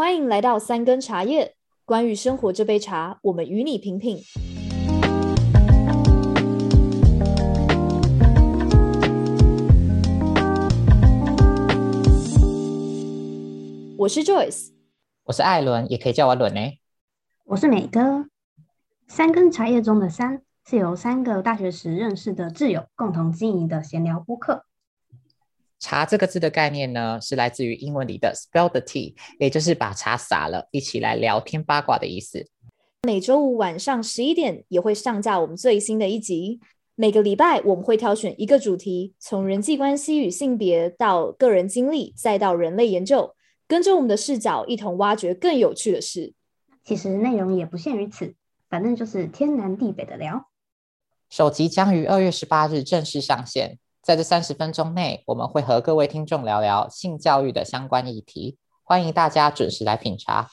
欢迎来到三根茶叶，关于生活这杯茶，我们与你品品。我是 Joyce，我是艾伦，也可以叫我伦呢。我是美哥。三根茶叶中的三是由三个大学时认识的挚友共同经营的闲聊播客。茶这个字的概念呢，是来自于英文里的 spill the tea，也就是把茶洒了，一起来聊天八卦的意思。每周五晚上十一点也会上架我们最新的一集。每个礼拜我们会挑选一个主题，从人际关系与性别到个人经历，再到人类研究，跟着我们的视角一同挖掘更有趣的事。其实内容也不限于此。反正就是天南地北的聊。首集将于二月十八日正式上线，在这三十分钟内，我们会和各位听众聊聊性教育的相关议题，欢迎大家准时来品茶。